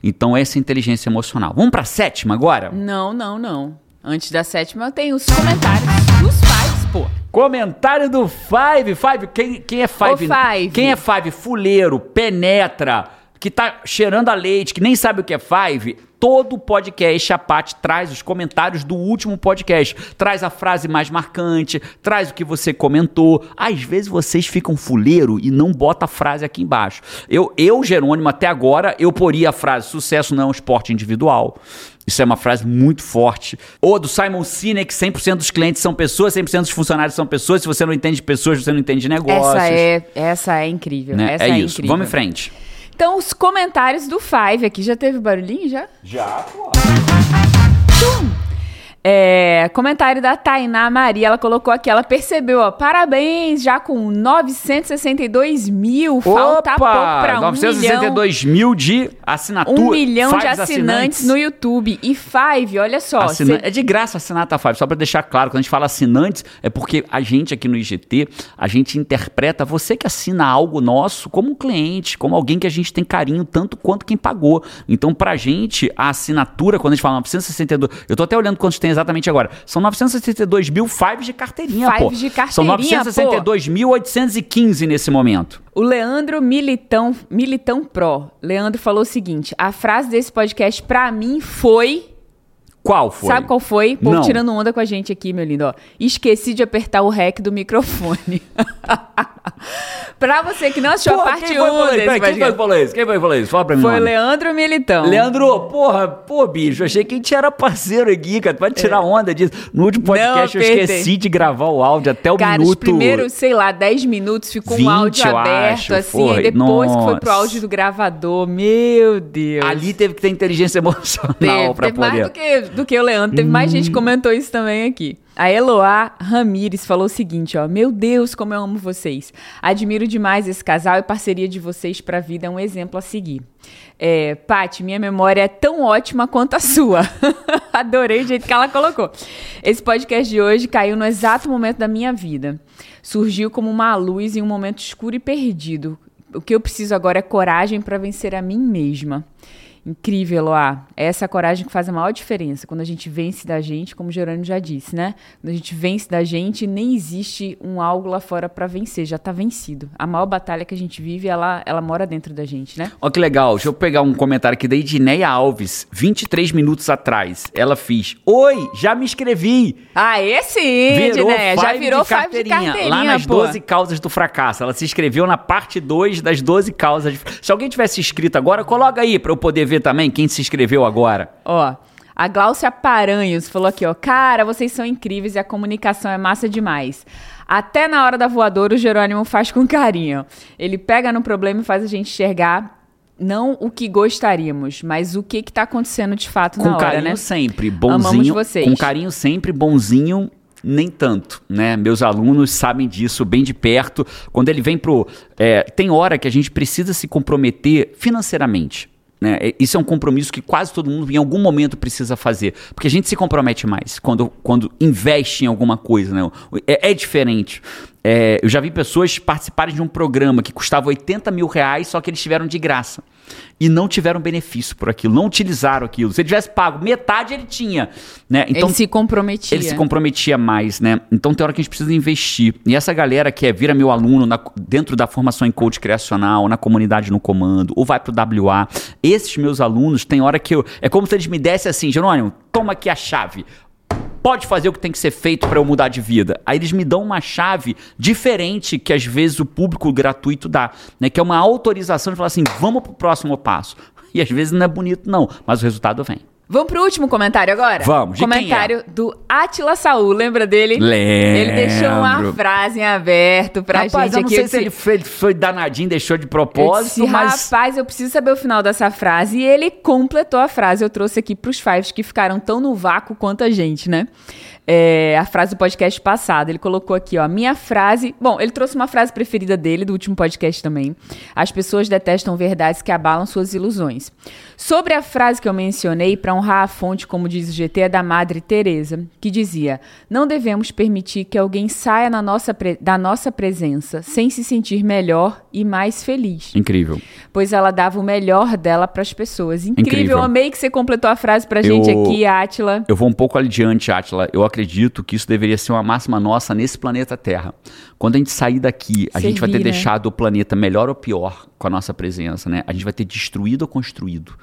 Então, essa é a inteligência emocional. Vamos pra sétima agora? Não, não, não. Antes da sétima, eu tenho os comentários dos pais, pô. Comentário do Five. Five, quem, quem é Five? Ô, Five. Quem é Five? Fuleiro, penetra, que tá cheirando a leite, que nem sabe o que é Five. Todo podcast, a Paty traz os comentários do último podcast. Traz a frase mais marcante, traz o que você comentou. Às vezes vocês ficam fuleiro e não bota a frase aqui embaixo. Eu, eu Jerônimo, até agora, eu poria a frase sucesso não é um esporte individual. Isso é uma frase muito forte. Ou do Simon Sinek, 100% dos clientes são pessoas, 100% dos funcionários são pessoas. Se você não entende de pessoas, você não entende de negócios. Essa é, essa é incrível. né? Essa é, é, isso. incrível. Vamos em frente. Então, os comentários do Five aqui. Já teve barulhinho, já? Já, pô. É, comentário da Tainá Maria, ela colocou aqui, ela percebeu, ó, parabéns, já com 962 mil, falta pouco pra um 962 mil de assinatura. milhão, um milhão de Fives assinantes, no YouTube. E Five, olha só, Assina- cê- É de graça assinar a tá, Five, só pra deixar claro, quando a gente fala assinantes, é porque a gente aqui no IGT, a gente interpreta você que assina algo nosso como um cliente, como alguém que a gente tem carinho tanto quanto quem pagou. Então, pra gente, a assinatura, quando a gente fala 962, eu tô até olhando quantos tem exatamente agora, são 962 mil Fives de carteirinha, pô. Fives de São carteirinha, 962.815 nesse momento. O Leandro Militão, Militão Pro, Leandro falou o seguinte, a frase desse podcast pra mim foi... Qual foi? Sabe qual foi? O povo Não. tirando onda com a gente aqui, meu lindo. Ó. Esqueci de apertar o REC do microfone. [laughs] pra você que não assistiu Pô, a parte quem foi que 1 falou isso? desse Peraí, Quem foi que falou isso? Quem foi que falou isso? Fala pra mim. Foi o mano. Leandro Militão. Leandro, porra, pô, bicho, achei que a gente era parceiro aqui, cara. Vai tirar onda disso. No último podcast Não, eu esqueci de gravar o áudio até o Cara, minuto. os primeiros, sei lá, 10 minutos ficou 20, um áudio aberto, acho, assim, aí depois que foi pro Nossa. áudio do gravador. Meu Deus. Ali teve que ter inteligência emocional Teve, pra teve mais poder. do que, do que o Leandro. Teve mais gente que comentou isso também aqui. A Eloá Ramires falou o seguinte, ó. Meu Deus, como eu amo vocês. Admiro demais esse casal e parceria de vocês pra vida é um exemplo a seguir. É, Paty, minha memória é tão ótima quanto a sua. [laughs] Adorei o jeito que ela colocou. Esse podcast de hoje caiu no exato momento da minha vida. Surgiu como uma luz em um momento escuro e perdido. O que eu preciso agora é coragem pra vencer a mim mesma. Incrível, Eloá. É essa coragem que faz a maior diferença. Quando a gente vence da gente, como o Gerônimo já disse, né? Quando a gente vence da gente, nem existe um algo lá fora pra vencer, já tá vencido. A maior batalha que a gente vive, ela, ela mora dentro da gente, né? Ó, que legal. Deixa eu pegar um comentário aqui da Edneia Alves, 23 minutos atrás. Ela fez: Oi, já me inscrevi. Ah, esse sim, né? Já virou de five de carteirinha, Lá nas pô. 12 causas do fracasso. Ela se inscreveu na parte 2 das 12 causas. De... Se alguém tivesse inscrito agora, coloca aí pra eu poder ver também quem se inscreveu agora. Ó, a Gláucia Paranhos falou aqui, ó. Cara, vocês são incríveis e a comunicação é massa demais. Até na hora da voadora, o Jerônimo faz com carinho. Ele pega no problema e faz a gente enxergar não o que gostaríamos, mas o que que tá acontecendo de fato Com na hora, carinho né? sempre, Amamos bonzinho. vocês. Com carinho sempre, bonzinho nem tanto, né? Meus alunos sabem disso bem de perto. Quando ele vem pro. É, tem hora que a gente precisa se comprometer financeiramente. Né? Isso é um compromisso que quase todo mundo em algum momento precisa fazer. Porque a gente se compromete mais quando, quando investe em alguma coisa. Né? É, é diferente. É, eu já vi pessoas participarem de um programa que custava 80 mil reais, só que eles tiveram de graça. E não tiveram benefício por aquilo, não utilizaram aquilo. Se ele tivesse pago metade, ele tinha. Né? Então, ele se comprometia. Ele se comprometia mais, né? Então tem hora que a gente precisa investir. E essa galera que é vira meu aluno na, dentro da formação em coach criacional, na comunidade no comando, ou vai pro WA, esses meus alunos, tem hora que eu. É como se eles me dessem assim, Jerônimo, toma aqui a chave pode fazer o que tem que ser feito para eu mudar de vida. Aí eles me dão uma chave diferente que às vezes o público gratuito dá, né? Que é uma autorização de falar assim, vamos pro próximo passo. [laughs] E às vezes não é bonito não, mas o resultado vem. Vamos pro último comentário agora? Vamos. De comentário é? do Atila Saul, lembra dele? Lembro. Ele deixou uma frase em aberto pra rapaz, gente eu não aqui. sei se ele foi, foi danadinho, deixou de propósito, eu disse, mas... Rapaz, eu preciso saber o final dessa frase. E ele completou a frase. Eu trouxe aqui pros fives que ficaram tão no vácuo quanto a gente, né? É, a frase do podcast passado. Ele colocou aqui, ó, minha frase. Bom, ele trouxe uma frase preferida dele, do último podcast também. As pessoas detestam verdades que abalam suas ilusões. Sobre a frase que eu mencionei, para honrar a fonte, como diz o GT, é da Madre Teresa, que dizia: Não devemos permitir que alguém saia na nossa da nossa presença sem se sentir melhor e mais feliz. Incrível. Pois ela dava o melhor dela para as pessoas. Incrível. Incrível. Amei que você completou a frase pra gente eu, aqui, Átila. Eu vou um pouco adiante, Átila. Eu acredito que isso deveria ser uma máxima nossa nesse planeta Terra. Quando a gente sair daqui, a Servir, gente vai ter né? deixado o planeta melhor ou pior com a nossa presença, né? A gente vai ter destruído ou construído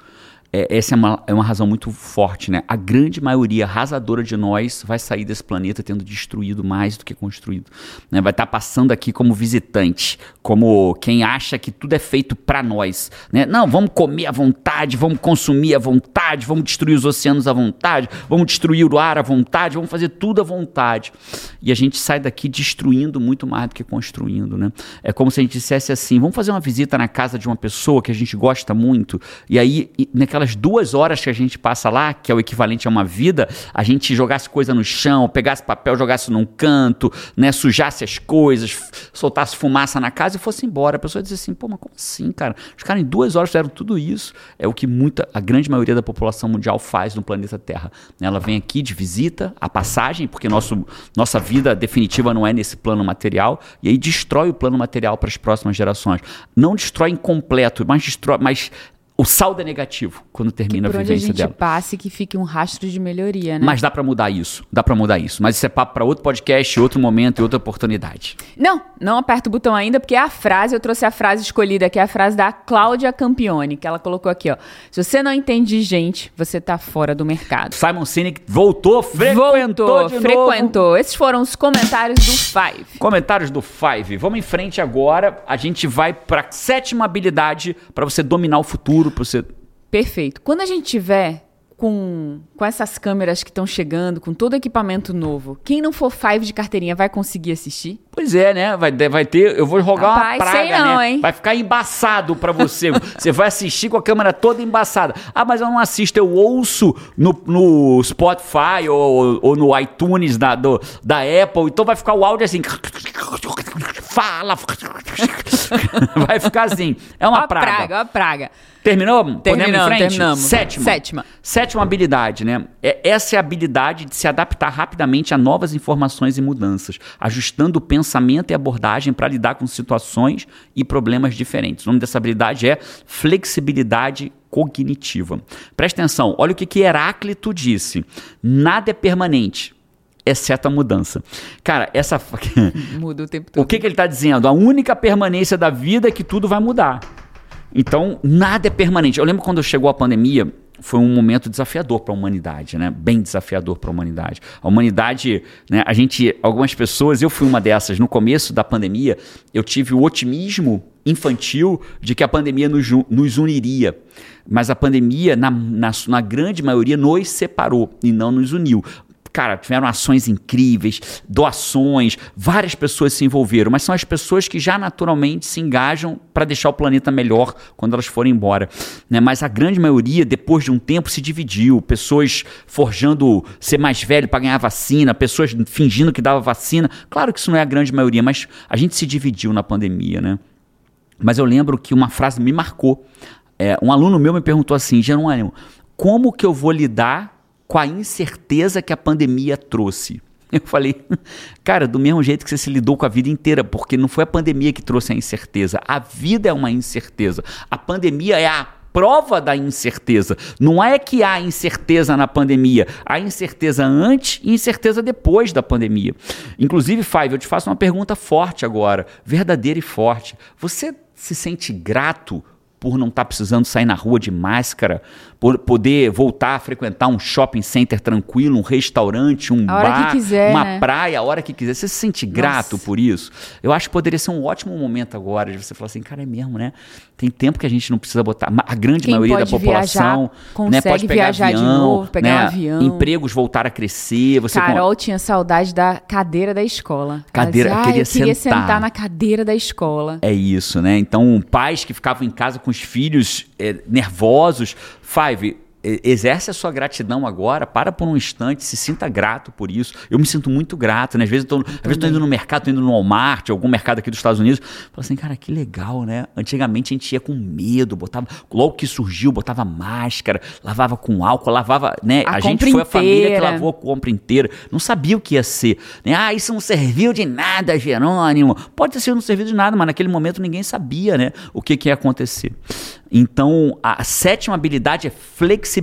é, essa é uma, é uma razão muito forte, né? A grande maioria arrasadora de nós vai sair desse planeta tendo destruído mais do que construído. Né? Vai estar tá passando aqui como visitante, como quem acha que tudo é feito para nós. Né? Não, vamos comer à vontade, vamos consumir à vontade, vamos destruir os oceanos à vontade, vamos destruir o ar à vontade, vamos fazer tudo à vontade. E a gente sai daqui destruindo muito mais do que construindo, né? É como se a gente dissesse assim: vamos fazer uma visita na casa de uma pessoa que a gente gosta muito, e aí, naquela aquelas duas horas que a gente passa lá, que é o equivalente a uma vida, a gente jogasse coisa no chão, pegasse papel, jogasse num canto, né, sujasse as coisas, soltasse fumaça na casa e fosse embora. A pessoa diz assim, pô, mas como assim, cara? Os caras em duas horas fizeram tudo isso. É o que muita, a grande maioria da população mundial faz no planeta Terra. Ela vem aqui de visita, a passagem, porque nosso, nossa vida definitiva não é nesse plano material, e aí destrói o plano material para as próximas gerações. Não destrói incompleto, mas destrói, mas o saldo é negativo quando termina que a vivência dela. Que a gente passe que fique um rastro de melhoria, né? Mas dá para mudar isso, dá para mudar isso. Mas isso é papo para outro podcast, outro momento e outra oportunidade. Não, não aperta o botão ainda, porque é a frase, eu trouxe a frase escolhida aqui, é a frase da Cláudia Campione, que ela colocou aqui, ó. Se você não entende gente, você tá fora do mercado. Simon Sinek voltou, frequentou voltou, frequentou. Novo. Esses foram os comentários do Five. Comentários do Five. Vamos em frente agora. A gente vai para sétima habilidade para você dominar o futuro, para você Perfeito. Quando a gente tiver com, com essas câmeras que estão chegando, com todo equipamento novo, quem não for Five de carteirinha vai conseguir assistir? Pois é, né? Vai, vai ter. Eu vou rogar Rapaz, uma praga, não, né? Hein? Vai ficar embaçado para você. [laughs] você vai assistir com a câmera toda embaçada. Ah, mas eu não assisto, eu ouço no, no Spotify ou, ou no iTunes da, do, da Apple, então vai ficar o áudio assim. Fala! [laughs] vai ficar assim. É uma, uma praga. praga, uma praga. Terminou? Terminamos? Terminamos. Sétima. Sétima. Sétima habilidade, né? É, essa é a habilidade de se adaptar rapidamente a novas informações e mudanças, ajustando o pensamento e abordagem para lidar com situações e problemas diferentes. O nome dessa habilidade é flexibilidade cognitiva. Presta atenção, olha o que, que Heráclito disse: nada é permanente, exceto a mudança. Cara, essa. [laughs] Muda o tempo todo. O que, que ele está dizendo? A única permanência da vida é que tudo vai mudar. Então, nada é permanente. Eu lembro quando chegou a pandemia, foi um momento desafiador para a humanidade, né? Bem desafiador para a humanidade. A humanidade, né? A gente, algumas pessoas, eu fui uma dessas. No começo da pandemia, eu tive o otimismo infantil de que a pandemia nos, nos uniria. Mas a pandemia, na, na, na grande maioria, nos separou e não nos uniu cara, tiveram ações incríveis, doações, várias pessoas se envolveram, mas são as pessoas que já naturalmente se engajam para deixar o planeta melhor quando elas forem embora. Né? Mas a grande maioria, depois de um tempo, se dividiu. Pessoas forjando ser mais velho para ganhar vacina, pessoas fingindo que dava vacina. Claro que isso não é a grande maioria, mas a gente se dividiu na pandemia, né? Mas eu lembro que uma frase me marcou. É, um aluno meu me perguntou assim, Jerônimo, como que eu vou lidar com a incerteza que a pandemia trouxe? Eu falei, cara, do mesmo jeito que você se lidou com a vida inteira, porque não foi a pandemia que trouxe a incerteza. A vida é uma incerteza. A pandemia é a prova da incerteza. Não é que há incerteza na pandemia, há incerteza antes e incerteza depois da pandemia. Inclusive, Five, eu te faço uma pergunta forte agora, verdadeira e forte. Você se sente grato por não estar tá precisando sair na rua de máscara, por poder voltar a frequentar um shopping center tranquilo, um restaurante, um bar, quiser, uma né? praia, a hora que quiser. Você se sente grato Nossa. por isso? Eu acho que poderia ser um ótimo momento agora de você falar assim, cara, é mesmo, né? Tem tempo que a gente não precisa botar. A grande Quem maioria da população viajar, né, consegue pode pegar viajar de avião, novo, pegar né? um avião. Empregos voltar a crescer. Você Carol tinha saudade da cadeira da escola. Cadeira- dizia, ah, queria eu queria sentar." sentar na cadeira da escola. É isso, né? Então, pais que ficavam em casa com os filhos é, nervosos. Five, exerce a sua gratidão agora, para por um instante, se sinta grato por isso. Eu me sinto muito grato, né? Às vezes eu tô indo no mercado, indo no Walmart, algum mercado aqui dos Estados Unidos, falo assim, cara, que legal, né? Antigamente a gente ia com medo, botava, logo que surgiu, botava máscara, lavava com álcool, lavava, né? A A, gente foi a família que lavou a compra inteira, não sabia o que ia ser. Né? Ah, isso não serviu de nada, Jerônimo. Pode ter sido não servido de nada, mas naquele momento ninguém sabia, né? O que, que ia acontecer. Então, a sétima habilidade é flexibilidade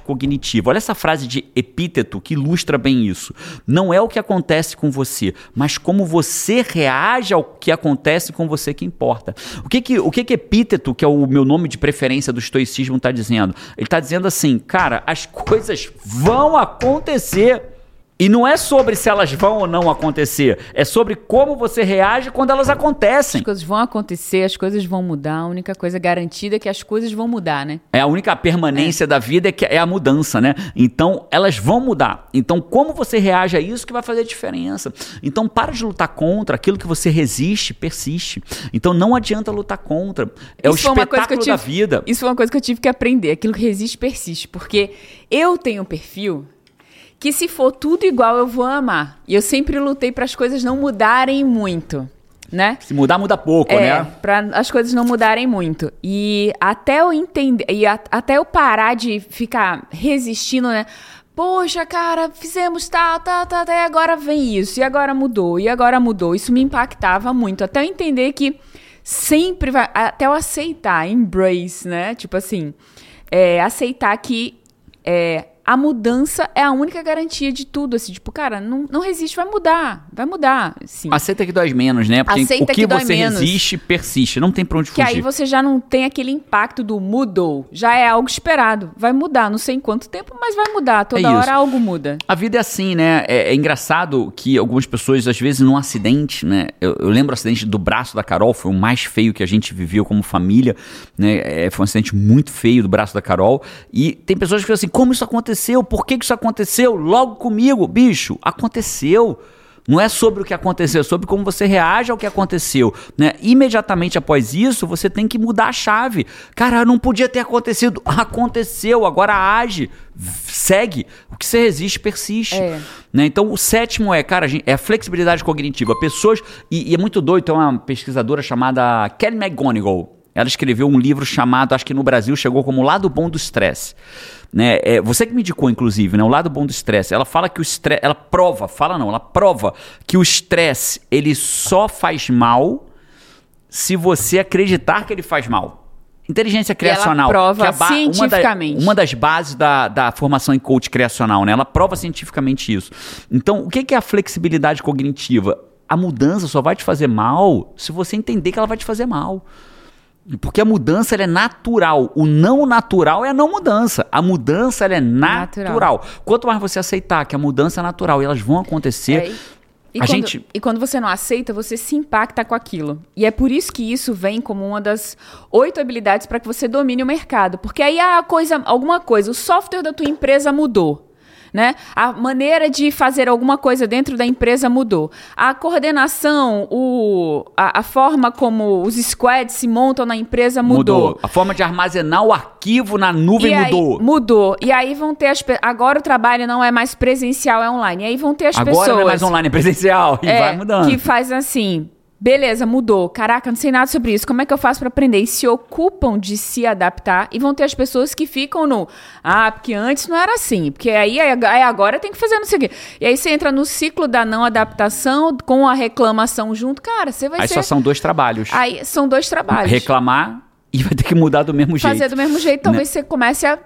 cognitiva. Olha essa frase de epíteto que ilustra bem isso. Não é o que acontece com você, mas como você reage ao que acontece com você que importa. O que que, o que, que epíteto, que é o meu nome de preferência do estoicismo, está dizendo? Ele está dizendo assim, cara, as coisas vão acontecer. E não é sobre se elas vão ou não acontecer, é sobre como você reage quando elas acontecem. As coisas vão acontecer, as coisas vão mudar. A única coisa garantida é que as coisas vão mudar, né? É a única permanência da vida é, que é a mudança, né? Então, elas vão mudar. Então, como você reage a isso que vai fazer a diferença. Então, para de lutar contra aquilo que você resiste, persiste. Então, não adianta lutar contra. É o Isso foi uma coisa que eu espetáculo da tive- vida. Isso foi uma coisa que eu tive que aprender. Aquilo que resiste, persiste. Porque eu tenho um perfil que se for tudo igual, eu vou amar. E eu sempre lutei para as coisas não mudarem muito, né? Se mudar, muda pouco, É, né? pra as coisas não mudarem muito. E até eu entender, e a- até eu parar de ficar resistindo, né? Poxa, cara, fizemos tal, tal, tal, tal, e agora vem isso, e agora mudou, e agora mudou. Isso me impactava muito. Até eu entender que sempre vai. Até eu aceitar, embrace, né? Tipo assim, é, aceitar que é, a mudança é a única garantia de tudo. Assim, tipo, cara, não, não resiste, vai mudar. Vai mudar. Sim. Aceita que dói menos, né? Porque Aceita o que, que você menos. resiste, persiste. Não tem pra onde Que fugir. aí você já não tem aquele impacto do mudou. Já é algo esperado. Vai mudar, não sei em quanto tempo, mas vai mudar. Toda É hora algo muda. A vida é assim, né? É, é engraçado que algumas pessoas, às vezes, num acidente, né? Eu, eu lembro o acidente do braço da Carol, foi o mais feio que a gente viveu como família, né? É, foi um acidente muito feio do braço da Carol. E tem pessoas que falam assim: como isso aconteceu? Por que, que isso aconteceu? Logo comigo, bicho, aconteceu. Não é sobre o que aconteceu, é sobre como você reage ao que aconteceu. Né? Imediatamente após isso, você tem que mudar a chave. Cara, não podia ter acontecido. [laughs] Aconteceu, agora age, segue. O que você resiste, persiste. É. Né? Então, o sétimo é, cara, é a flexibilidade cognitiva. Pessoas. E, e é muito doido, tem uma pesquisadora chamada Kelly McGonigal. Ela escreveu um livro chamado, acho que no Brasil chegou como O Lado Bom do Estresse. Né? É, você que me indicou, inclusive, né? o lado bom do estresse. Ela fala que o estresse. Ela prova, fala não, ela prova que o estresse ele só faz mal se você acreditar que ele faz mal. Inteligência criacional. prova que é ba- uma da- cientificamente. Uma, das bases da, da formação em coach criacional, né? Ela prova cientificamente isso. Então, o que é a flexibilidade cognitiva? A mudança só vai te fazer mal se você entender que ela vai te fazer mal. Porque a mudança é natural. O não natural é a não mudança. A mudança é natural. Natural. Quanto mais você aceitar que a mudança é natural e elas vão acontecer, É, e, A quando, gente- e quando você não aceita, você se impacta com aquilo. E é por isso que isso vem como uma das oito habilidades para que você domine o mercado. Porque aí a coisa, alguma coisa, o software da tua empresa mudou. Né? A maneira de fazer alguma coisa dentro da empresa mudou. A coordenação, o, a, a forma como os squads se montam na empresa mudou. A forma de armazenar o arquivo na nuvem E aí- mudou. mudou. E aí vão ter as Agora o trabalho não é mais presencial, é online. E aí vão ter as Agora pessoas. não é mais online, é presencial. E É, vai mudando. Que faz assim. Beleza, mudou. Caraca, não sei nada sobre isso. Como é que eu faço pra aprender? E se ocupam de se adaptar e vão ter as pessoas que ficam no. Ah, porque antes não era assim. Porque aí, aí agora tem que fazer não sei o quê. E aí você entra no ciclo da não adaptação com a reclamação junto. Cara, você vai Aí ser. só são dois trabalhos. Aí são dois trabalhos. Reclamar e vai ter que mudar do mesmo jeito. Fazer do mesmo jeito, talvez você comece a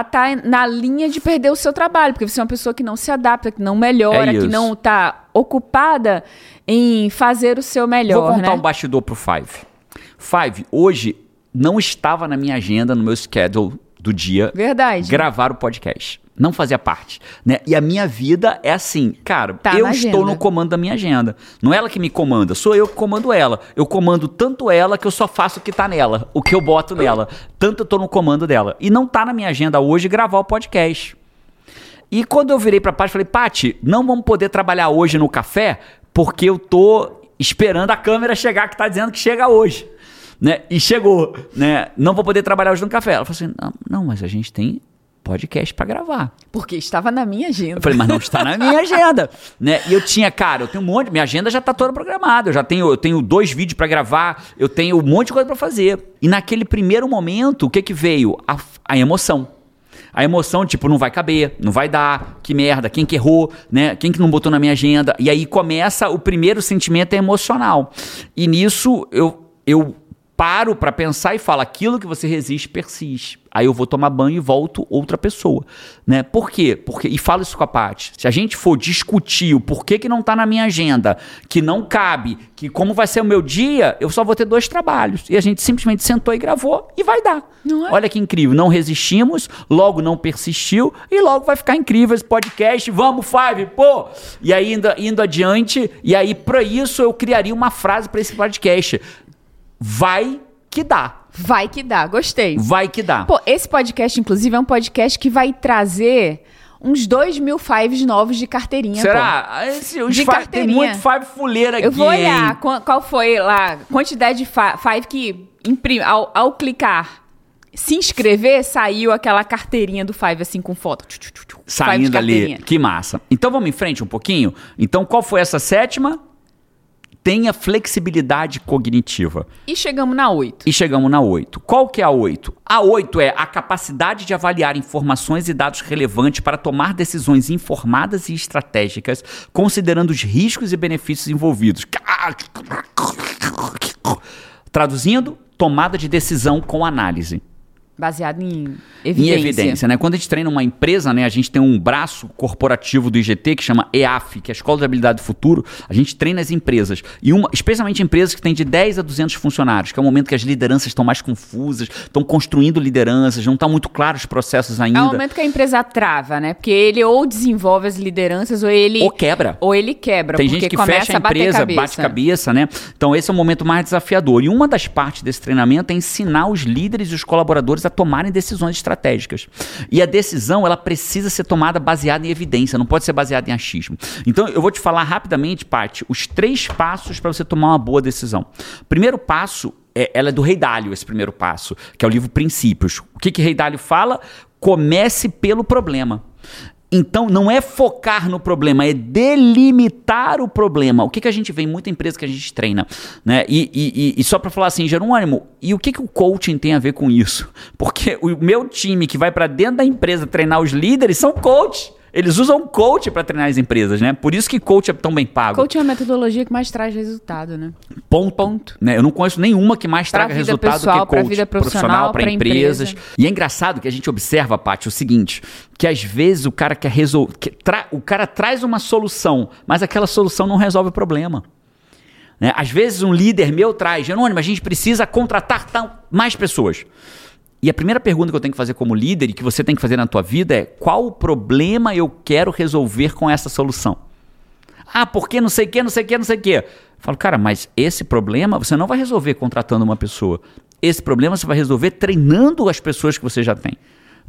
estar na linha de perder o seu trabalho, porque você é uma pessoa que não se adapta, que não melhora, É que não está ocupada em fazer o seu melhor, Vou contar né? um bastidor pro Five. Five, hoje não estava na minha agenda, no meu schedule do dia, Verdade. gravar o podcast. Não fazia parte. Né? E a minha vida é assim, cara, Tá eu estou no comando da minha agenda. Não é ela que me comanda, sou eu que comando ela. Eu comando tanto ela que eu só faço o que tá nela, o que eu boto nela. Tanto eu tô no comando dela. E não tá na minha agenda hoje gravar o podcast. E quando eu virei pra Paty, falei, Paty, não vamos poder trabalhar hoje no café porque eu tô esperando a câmera chegar que tá dizendo que chega hoje. Né? E chegou, né? Não vou poder trabalhar hoje no café. Ela falou assim: não, não mas a gente tem podcast pra gravar. Porque estava na minha agenda. Eu falei, mas não está na minha [laughs] agenda, né? E eu tinha, cara, eu tenho um monte, minha agenda já tá toda programada, eu já tenho, eu tenho dois vídeos pra gravar, eu tenho um monte de coisa pra fazer. E naquele primeiro momento, o que que veio? A, a emoção. A emoção, tipo, não vai caber, não vai dar, que merda, quem que errou, né? Quem que não botou na minha agenda? E aí começa o primeiro sentimento é emocional. E nisso eu eu paro pra pensar e falo, aquilo que você resiste persiste. Aí eu vou tomar banho e volto outra pessoa, né? Por quê? Porque e falo isso com a Paty. Se a gente for discutir o porquê que não tá na minha agenda, que não cabe, que como vai ser o meu dia, eu só vou ter dois trabalhos. E a gente simplesmente sentou e gravou e vai dar. É? Olha que incrível, não resistimos, logo não persistiu e logo vai ficar incrível esse podcast. Vamos, Five, pô! E aí indo, indo adiante, e aí para isso eu criaria uma frase para esse podcast. Vai que dá. Vai que dá, gostei. Vai que dá. Pô, esse podcast, inclusive, é um podcast que vai trazer uns dois mil fives novos de carteirinha. Será? Ah, Esse, os De five- tem carteirinha. muito Five fuleira aqui. Eu vou olhar hein? qual foi lá, quantidade de fi- five que imprime, ao, ao clicar, se inscrever, saiu aquela carteirinha do Five, assim, com foto. Saindo ali. carteirinha. Que massa. Então vamos em frente um pouquinho? Então qual foi essa sétima? Tenha flexibilidade cognitiva. E chegamos na oito. E chegamos na 8. Qual que é a 8? A 8 é a capacidade de avaliar informações e dados relevantes para tomar decisões informadas e estratégicas, considerando os riscos e benefícios envolvidos. Traduzindo, tomada de decisão com análise. Baseado em Em evidência. evidência, né? Quando a gente treina uma empresa, né? A gente tem um braço corporativo do IGT que chama EAF, que é a Escola de Habilidade do Futuro. A gente treina as empresas. E uma, especialmente empresas que têm de 10 a 200 funcionários, que é o momento que as lideranças estão mais confusas, estão construindo lideranças, não estão muito claros os processos ainda. É o momento que a empresa trava, né? Porque ele ou desenvolve as lideranças ou ele... Ou quebra. Ou ele quebra. Tem porque gente que fecha a a empresa, cabeça. bate cabeça, né? Então esse é o momento mais desafiador. E uma das partes desse treinamento é ensinar os líderes e os colaboradores a tomarem decisões estratégicas. E a decisão, ela precisa ser tomada baseada em evidência, não pode ser baseada em achismo. Então eu vou te falar rapidamente, Paty, os três passos para você tomar uma boa decisão. Primeiro passo é, ela é do Rei Dálio, esse primeiro passo, que é o livro Princípios. O que que Rei Dálio fala? Comece pelo problema. Então, não é focar no problema, é delimitar o problema. O que, que a gente vê em muita empresa que a gente treina, né? E, e- e- só para falar assim, Jerônimo, e o que, que o coaching tem a ver com isso? Porque o meu time que vai para dentro da empresa treinar os líderes são coach. Eles usam coach para treinar as empresas, né? Por isso que coach é tão bem pago. Coaching é a metodologia que mais traz resultado, né? Ponto. Ponto. Né? Eu não conheço nenhuma que mais Pra traga resultado pessoal, que pra coach vida profissional, para pra empresas. empresa. E é engraçado que a gente observa, Paty, o seguinte, que às vezes o cara quer resolver, o cara traz uma solução, mas aquela solução não resolve o problema. Né? Às vezes um líder meu traz, Jerônimo, a gente precisa contratar mais pessoas. E a primeira pergunta que eu tenho que fazer como líder e que você tem que fazer na tua vida é qual o problema eu quero resolver com essa solução? Ah, porque não sei o que, não sei o que, não sei o que. Falo, cara, mas esse problema você não vai resolver contratando uma pessoa. Esse problema você vai resolver treinando as pessoas que você já tem.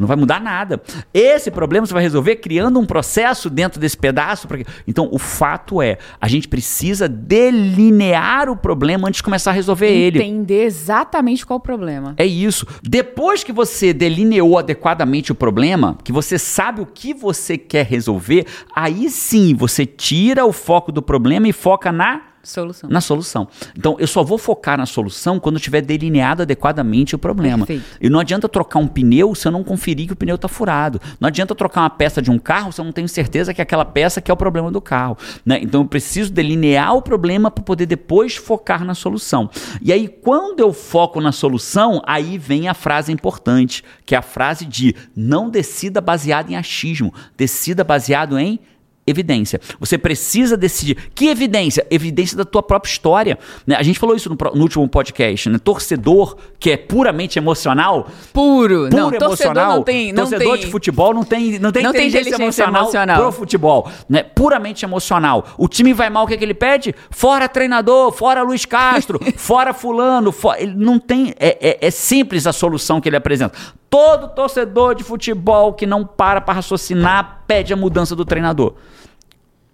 Não vai mudar nada. Esse problema você vai resolver criando um processo dentro desse pedaço. Pra... Então, o fato é, a gente precisa delinear o problema antes de começar a resolver Entender ele. Entender exatamente qual o problema. É isso. Depois que você delineou adequadamente o problema, que você sabe o que você quer resolver, aí sim você tira o foco do problema e foca na Solução. Na solução. Então, eu só vou focar na solução quando tiver delineado adequadamente o problema. Perfeito. E não adianta trocar um pneu se eu não conferir que o pneu está furado. Não adianta trocar uma peça de um carro se eu não tenho certeza que é aquela peça que é o problema do carro. Né? Então, eu preciso delinear o problema para poder depois focar na solução. E aí, quando eu foco na solução, aí vem a frase importante, que é a frase de não decida baseado em achismo, decida baseado em evidência. Você precisa decidir. Que evidência? Evidência da tua própria história. Né? A gente falou isso no, no, último podcast. Né? Torcedor que é puramente emocional. Puro. Puro não, emocional. Torcedor não tem. Não torcedor tem... de futebol não tem, não tem, não inteligência, tem emocional, emocional, pro futebol. Né? Puramente emocional. O time vai mal, o que, é que ele pede? Fora treinador, fora Luiz Castro, [laughs] fora fulano. Fora... Ele não tem... É, é, é simples a solução que ele apresenta. Todo torcedor de futebol que não para para raciocinar pede a mudança do treinador.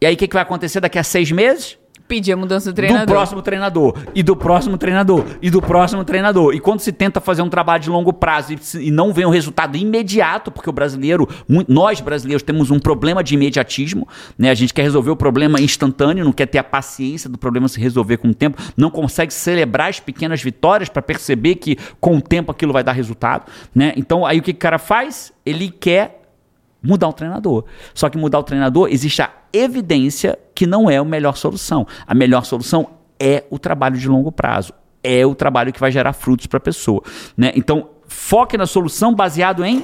E aí o que, que vai acontecer daqui a seis meses? Pedir a mudança do treinador. Do próximo treinador. E do próximo treinador. E do próximo treinador. E quando se tenta fazer um trabalho de longo prazo e, e não vem um resultado imediato, porque o brasileiro, nós brasileiros temos um problema de imediatismo, né? A gente quer resolver o problema instantâneo, não quer ter a paciência do problema se resolver com o tempo, não consegue celebrar as pequenas vitórias para perceber que com o tempo aquilo vai dar resultado, né? Então aí o que o cara faz? Ele quer mudar o treinador. Só que mudar o treinador existe a evidência que não é a melhor solução. A melhor solução é o trabalho de longo prazo. É o trabalho que vai gerar frutos para a pessoa. Né? Então, foque na solução baseado em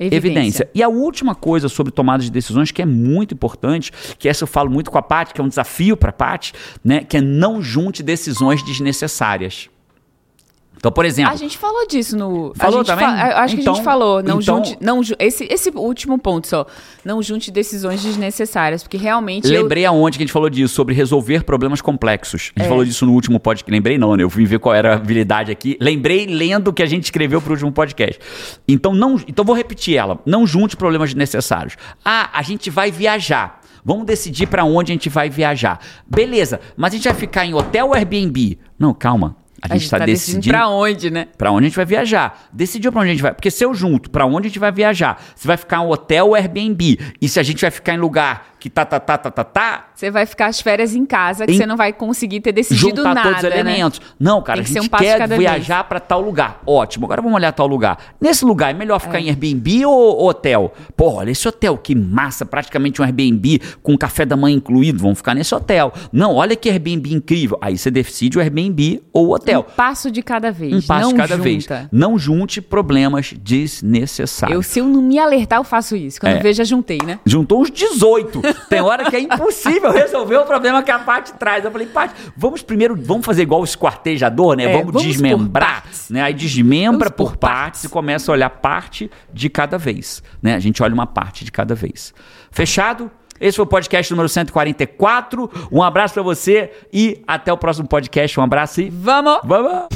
Evidência. Evidência. E a última coisa sobre tomada de decisões que é muito importante, que essa eu falo muito com a Paty, que é um desafio para a Paty, né, que é não junte decisões desnecessárias. Então, por exemplo. A gente falou disso no. Falou também? Fa acho então, que a gente então, falou. Não então, junte. Não, esse, esse último ponto só. Não junte decisões desnecessárias, porque realmente. Lembrei eu... aonde que a gente falou disso, sobre resolver problemas complexos. A gente é. falou disso no último podcast. Lembrei, não, né? Eu fui ver qual era a habilidade aqui. Lembrei lendo o que a gente escreveu pro último podcast. Então, não, então vou repetir ela. Não junte problemas desnecessários. Ah, a gente vai viajar. Vamos decidir para onde a gente vai viajar. Beleza, mas a gente vai ficar em hotel ou Airbnb? Não, calma. A gente está tá decidindo para onde, né? Para onde a gente vai viajar. Decidiu para onde a gente vai. Porque se eu junto para onde a gente vai viajar, se vai ficar em um hotel ou Airbnb, e se a gente vai ficar em lugar que tá, tá, tá, tá, tá, tá. Você vai ficar as férias em casa, que em... você não vai conseguir ter decidido Juntar nada. todos os né? elementos. Não, cara, Tem a gente um quer viajar para tal lugar. Ótimo, agora vamos olhar tal lugar. Nesse lugar, é melhor ficar é. em Airbnb ou hotel? Pô, olha esse hotel, que massa, praticamente um Airbnb com café da manhã incluído. Vamos ficar nesse hotel. Não, olha que Airbnb incrível. Aí você decide o Airbnb ou o hotel. Um passo de cada vez. Um passo não de cada junta. vez. Não junte problemas desnecessários. Eu, se eu não me alertar, eu faço isso. Quando é. eu vejo, já juntei, né? Juntou uns 18. Tem hora que é impossível resolver o problema que a parte traz. Eu falei, parte, vamos primeiro, vamos fazer igual o esquartejador, né? É, vamos, vamos, desmembrar, né? Aí desmembra vamos por, por partes, partes e começa a olhar parte de cada vez, né? A gente olha uma parte de cada vez. Fechado? Esse foi o podcast número 144. Um abraço para você e até o próximo podcast. Um abraço e vamos! Vamos!